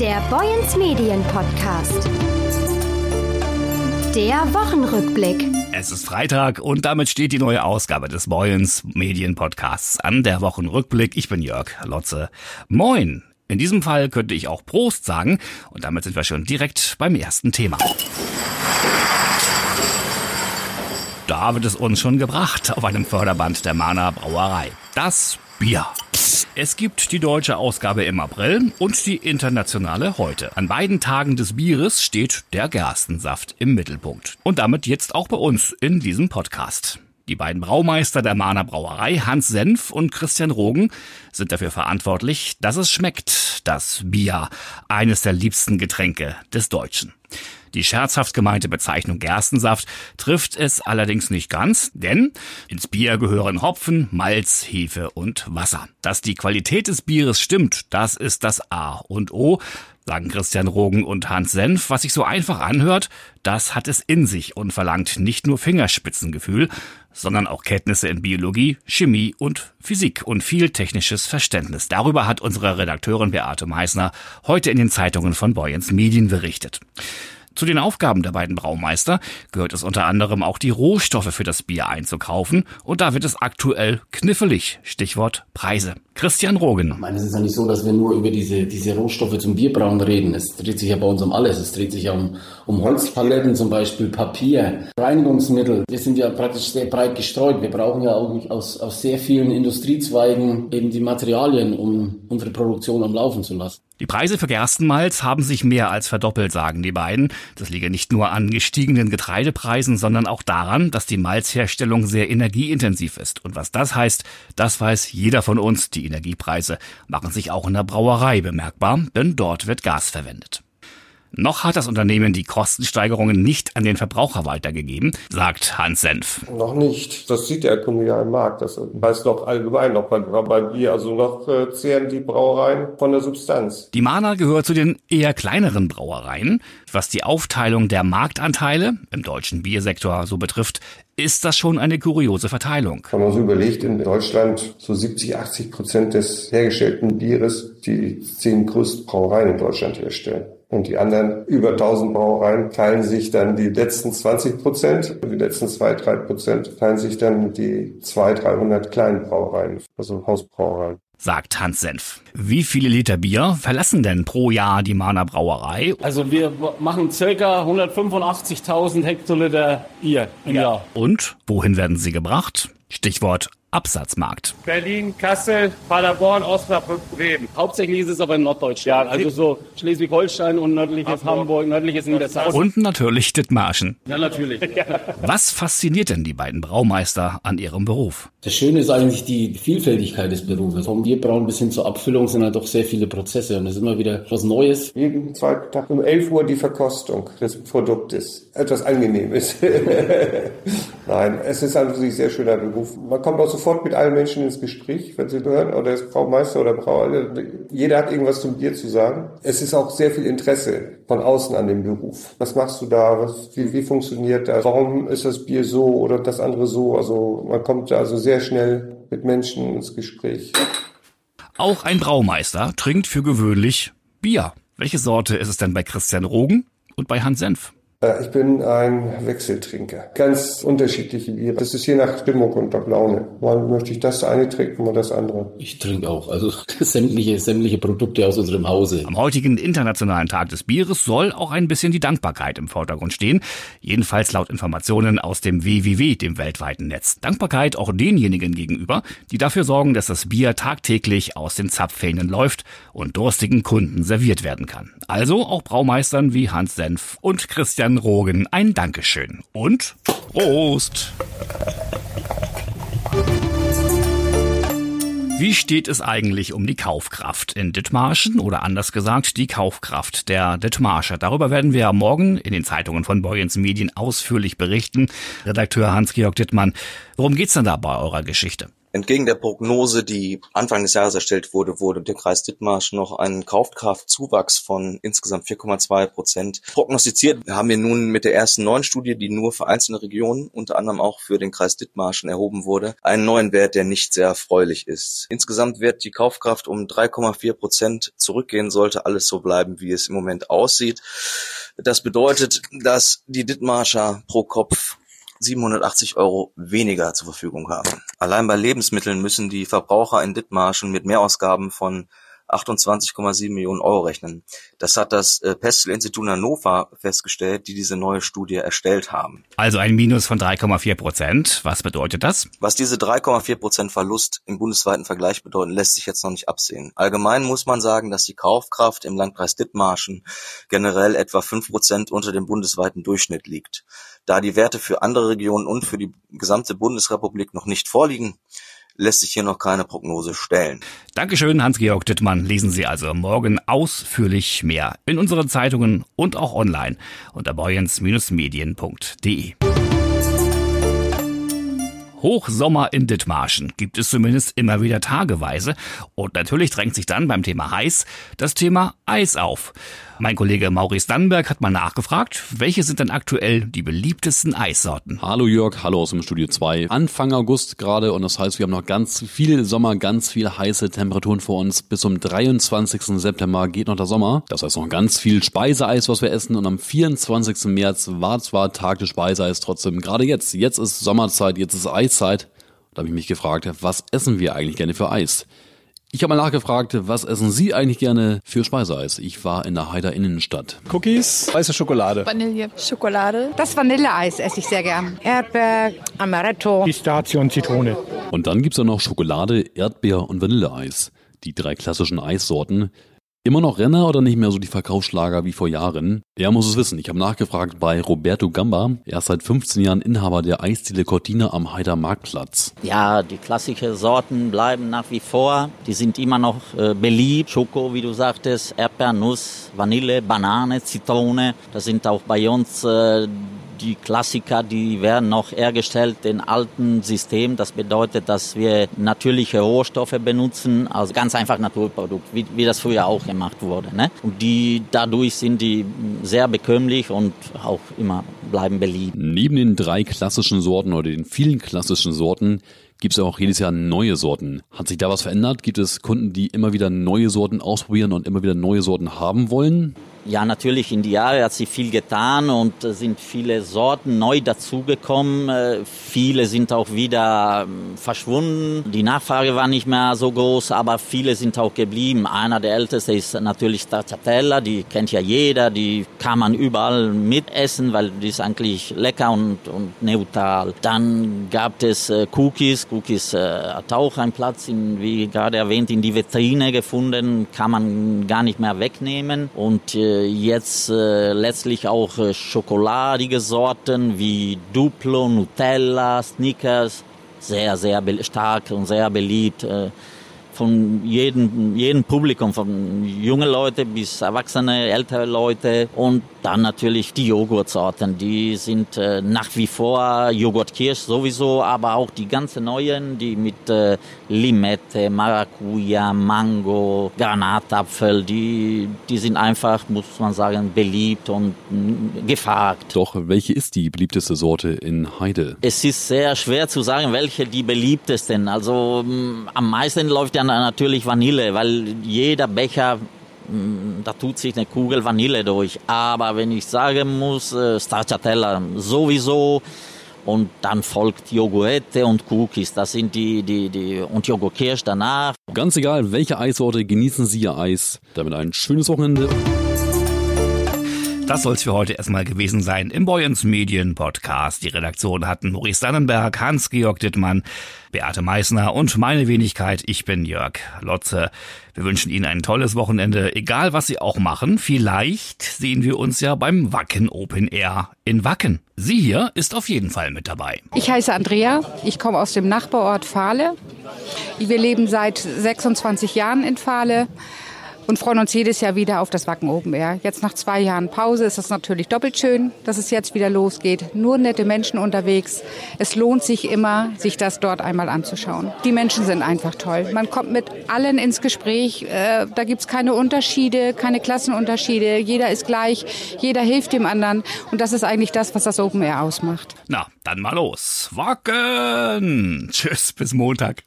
Der Boyens Medien Podcast. Der Wochenrückblick. Es ist Freitag und damit steht die neue Ausgabe des Boyens Medien Podcasts an. Der Wochenrückblick. Ich bin Jörg Lotze. Moin. In diesem Fall könnte ich auch Prost sagen und damit sind wir schon direkt beim ersten Thema. Da wird es uns schon gebracht auf einem Förderband der Mana Brauerei. Das Bier. Es gibt die deutsche Ausgabe im April und die internationale heute. An beiden Tagen des Bieres steht der Gerstensaft im Mittelpunkt. Und damit jetzt auch bei uns in diesem Podcast. Die beiden Braumeister der Mahner Brauerei, Hans Senf und Christian Rogen, sind dafür verantwortlich, dass es schmeckt, das Bier, eines der liebsten Getränke des Deutschen. Die scherzhaft gemeinte Bezeichnung Gerstensaft trifft es allerdings nicht ganz, denn ins Bier gehören Hopfen, Malz, Hefe und Wasser. Dass die Qualität des Bieres stimmt, das ist das A und O, sagen Christian Rogen und Hans Senf. Was sich so einfach anhört, das hat es in sich und verlangt nicht nur Fingerspitzengefühl, sondern auch Kenntnisse in Biologie, Chemie und Physik und viel technisches Verständnis. Darüber hat unsere Redakteurin Beate Meissner heute in den Zeitungen von Boyens Medien berichtet. Zu den Aufgaben der beiden Braumeister gehört es unter anderem auch die Rohstoffe für das Bier einzukaufen und da wird es aktuell kniffelig. Stichwort Preise. Christian Rogen. Ich meine, es ist ja nicht so, dass wir nur über diese, diese Rohstoffe zum Bierbrauen reden. Es dreht sich ja bei uns um alles. Es dreht sich ja um, um Holzpaletten zum Beispiel, Papier, Reinigungsmittel. Wir sind ja praktisch sehr breit gestreut. Wir brauchen ja auch aus, aus sehr vielen Industriezweigen eben die Materialien, um unsere Produktion am Laufen zu lassen. Die Preise für Gerstenmalz haben sich mehr als verdoppelt, sagen die beiden. Das liege nicht nur an gestiegenen Getreidepreisen, sondern auch daran, dass die Malzherstellung sehr energieintensiv ist. Und was das heißt, das weiß jeder von uns. Die Energiepreise machen sich auch in der Brauerei bemerkbar, denn dort wird Gas verwendet. Noch hat das Unternehmen die Kostensteigerungen nicht an den Verbraucher weitergegeben, sagt Hans Senf. Noch nicht. Das sieht der Kunde Markt. Das weiß doch allgemein noch bei, bei Bier. Also noch äh, zehren die Brauereien von der Substanz. Die Mana gehört zu den eher kleineren Brauereien. Was die Aufteilung der Marktanteile im deutschen Biersektor so betrifft, ist das schon eine kuriose Verteilung. Wenn man so überlegt, in Deutschland so 70, 80 Prozent des hergestellten Bieres die zehn größten Brauereien in Deutschland herstellen. Und die anderen über 1000 Brauereien teilen sich dann die letzten 20 Prozent. Die letzten zwei, drei Prozent teilen sich dann die 200, 300 kleinen Brauereien, also Hausbrauereien sagt Hans Senf. Wie viele Liter Bier verlassen denn pro Jahr die Mahner Brauerei? Also wir machen circa 185.000 Hektoliter Bier im Jahr. Und wohin werden sie gebracht? Stichwort Absatzmarkt. Berlin, Kassel, Paderborn, Osnabrück, Bremen. Hauptsächlich ist es aber in Norddeutschland. Ja, also so Schleswig-Holstein und nördliches Hamburg, Hamburg nördliches Niedersachsen. Und natürlich Dithmarschen. Ja, natürlich. Was fasziniert denn die beiden Braumeister an ihrem Beruf? Das Schöne ist eigentlich die Vielfältigkeit des Berufes. Vom Bierbrauen bis hin zur Abfüllung sind halt doch sehr viele Prozesse und es ist immer wieder was Neues. Jeden zweiten Tag um 11 Uhr die Verkostung des Produktes. Etwas Angenehmes. Nein, es ist an sich sehr schöner Beruf. Man kommt auch sofort mit allen Menschen ins Gespräch, wenn sie hören, oder ist Braumeister oder Brauer. Jeder hat irgendwas zum Bier zu sagen. Es ist auch sehr viel Interesse von außen an dem Beruf. Was machst du da? Was, wie, wie funktioniert das? Warum ist das Bier so oder das andere so? Also man kommt also sehr schnell mit Menschen ins Gespräch. Auch ein Braumeister trinkt für gewöhnlich Bier. Welche Sorte ist es denn bei Christian Rogen und bei Hans Senf? Äh, ich bin ein Wechseltrinker. Ganz unterschiedliche Biere. Das ist je nach Stimmung und nach Laune. Mal möchte ich das eine trinken, mal das andere. Ich trinke auch. Also sämtliche, sämtliche Produkte aus unserem Hause. Am heutigen Internationalen Tag des Bieres soll auch ein bisschen die Dankbarkeit im Vordergrund stehen. Jedenfalls laut Informationen aus dem WWW, dem weltweiten Netz. Dankbarkeit auch denjenigen gegenüber, die dafür sorgen, dass das Bier tagtäglich aus den Zapfhähnen läuft und durstigen Kunden serviert werden kann. Also auch Braumeistern wie Hans Senf und Christian Christian Rogen ein Dankeschön und Prost! Wie steht es eigentlich um die Kaufkraft in Dithmarschen oder anders gesagt die Kaufkraft der Dithmarscher? Darüber werden wir morgen in den Zeitungen von Boyens Medien ausführlich berichten. Redakteur Hans-Georg Dittmann, worum geht's denn da bei eurer Geschichte? Entgegen der Prognose, die Anfang des Jahres erstellt wurde, wurde der Kreis Dithmarsch noch einen Kaufkraftzuwachs von insgesamt 4,2 Prozent prognostiziert. Wir haben wir nun mit der ersten neuen Studie, die nur für einzelne Regionen, unter anderem auch für den Kreis Dithmarschen erhoben wurde, einen neuen Wert, der nicht sehr erfreulich ist. Insgesamt wird die Kaufkraft um 3,4 Prozent zurückgehen, sollte alles so bleiben, wie es im Moment aussieht. Das bedeutet, dass die Dithmarscher pro Kopf 780 Euro weniger zur Verfügung haben. Allein bei Lebensmitteln müssen die Verbraucher in Dithmarschen mit Mehrausgaben von 28,7 Millionen Euro rechnen. Das hat das äh, Pestel-Institut Hannover festgestellt, die diese neue Studie erstellt haben. Also ein Minus von 3,4 Prozent. Was bedeutet das? Was diese 3,4 Prozent Verlust im bundesweiten Vergleich bedeuten, lässt sich jetzt noch nicht absehen. Allgemein muss man sagen, dass die Kaufkraft im Landkreis Dithmarschen generell etwa 5 Prozent unter dem bundesweiten Durchschnitt liegt. Da die Werte für andere Regionen und für die gesamte Bundesrepublik noch nicht vorliegen, lässt sich hier noch keine Prognose stellen. Dankeschön, Hans-Georg Dittmann. Lesen Sie also morgen ausführlich mehr in unseren Zeitungen und auch online unter boyens-medien.de. Hochsommer in Dithmarschen gibt es zumindest immer wieder tageweise. Und natürlich drängt sich dann beim Thema heiß das Thema Eis auf. Mein Kollege Maurice Dannenberg hat mal nachgefragt, welche sind denn aktuell die beliebtesten Eissorten? Hallo Jörg, hallo aus dem Studio 2. Anfang August gerade und das heißt, wir haben noch ganz viel Sommer, ganz viel heiße Temperaturen vor uns. Bis zum 23. September geht noch der Sommer. Das heißt noch ganz viel Speiseeis, was wir essen und am 24. März war zwar Tag des Speiseeis, trotzdem gerade jetzt. Jetzt ist Sommerzeit, jetzt ist Eiszeit. Da habe ich mich gefragt, was essen wir eigentlich gerne für Eis? Ich habe mal nachgefragt, was essen Sie eigentlich gerne für Speiseeis? Ich war in der Heider Innenstadt. Cookies, weiße Schokolade. Vanille, Schokolade. Das Vanilleeis esse ich sehr gern. Erdbeer, Amaretto. Pistazie und Zitrone. Und dann gibt's da noch Schokolade, Erdbeer und Vanilleeis. Die drei klassischen Eissorten. Immer noch Renner oder nicht mehr so die Verkaufsschlager wie vor Jahren? Er muss es wissen. Ich habe nachgefragt bei Roberto Gamba. Er ist seit 15 Jahren Inhaber der Eisdiele Cortina am Heider Marktplatz. Ja, die klassischen Sorten bleiben nach wie vor. Die sind immer noch äh, beliebt. Schoko, wie du sagtest, Erdbeer, Nuss, Vanille, Banane, Zitrone. Das sind auch bei uns äh, die Klassiker, die werden noch hergestellt in alten System. Das bedeutet, dass wir natürliche Rohstoffe benutzen, also ganz einfach Naturprodukt, wie, wie das früher auch gemacht wurde. Ne? Und die dadurch sind die sehr bekömmlich und auch immer bleiben beliebt. Neben den drei klassischen Sorten oder den vielen klassischen Sorten gibt es auch jedes Jahr neue Sorten. Hat sich da was verändert? Gibt es Kunden, die immer wieder neue Sorten ausprobieren und immer wieder neue Sorten haben wollen? Ja, natürlich in die Jahre hat sich viel getan und sind viele Sorten neu dazugekommen. Äh, viele sind auch wieder ähm, verschwunden. Die Nachfrage war nicht mehr so groß, aber viele sind auch geblieben. Einer der ältesten ist natürlich Stracciatella, die kennt ja jeder, die kann man überall mitessen, weil die ist eigentlich lecker und, und neutral. Dann gab es äh, Cookies. Cookies äh, hat auch einen Platz, in, wie gerade erwähnt, in die Vitrine gefunden, kann man gar nicht mehr wegnehmen. Und äh, jetzt äh, letztlich auch äh, schokoladige Sorten wie Duplo, Nutella, Snickers, sehr, sehr stark und sehr beliebt. Äh, von jedem, jedem Publikum, von junge Leute bis erwachsene, ältere Leute und dann natürlich die Joghurtsorten, die sind äh, nach wie vor Joghurtkirsch sowieso, aber auch die ganzen neuen, die mit äh, Limette, Maracuja, Mango, Granatapfel, die, die sind einfach, muss man sagen, beliebt und mm, gefragt. Doch, welche ist die beliebteste Sorte in Heide? Es ist sehr schwer zu sagen, welche die beliebtesten. Also mm, am meisten läuft ja natürlich Vanille, weil jeder Becher da tut sich eine Kugel Vanille durch. Aber wenn ich sagen muss, äh, Stracciatella sowieso und dann folgt Joghurette und Cookies. Das sind die, die, die, und Joghurtkirsch danach. Ganz egal, welche Eissorte, genießen Sie Ihr Eis. Damit ein schönes Wochenende. Das soll es für heute erstmal gewesen sein im Boyens Medien Podcast. Die Redaktion hatten Maurice Dannenberg, Hans-Georg Dittmann, Beate Meissner und meine Wenigkeit. Ich bin Jörg Lotze. Wir wünschen Ihnen ein tolles Wochenende, egal was Sie auch machen. Vielleicht sehen wir uns ja beim Wacken Open Air in Wacken. Sie hier ist auf jeden Fall mit dabei. Ich heiße Andrea. Ich komme aus dem Nachbarort Fahle. Wir leben seit 26 Jahren in Fahle und freuen uns jedes Jahr wieder auf das Wacken Open Air. Jetzt nach zwei Jahren Pause ist es natürlich doppelt schön, dass es jetzt wieder losgeht. Nur nette Menschen unterwegs. Es lohnt sich immer, sich das dort einmal anzuschauen. Die Menschen sind einfach toll. Man kommt mit allen ins Gespräch. Äh, da gibt's keine Unterschiede, keine Klassenunterschiede. Jeder ist gleich, jeder hilft dem anderen. Und das ist eigentlich das, was das Open Air ausmacht. Na, dann mal los. Wacken! Tschüss, bis Montag.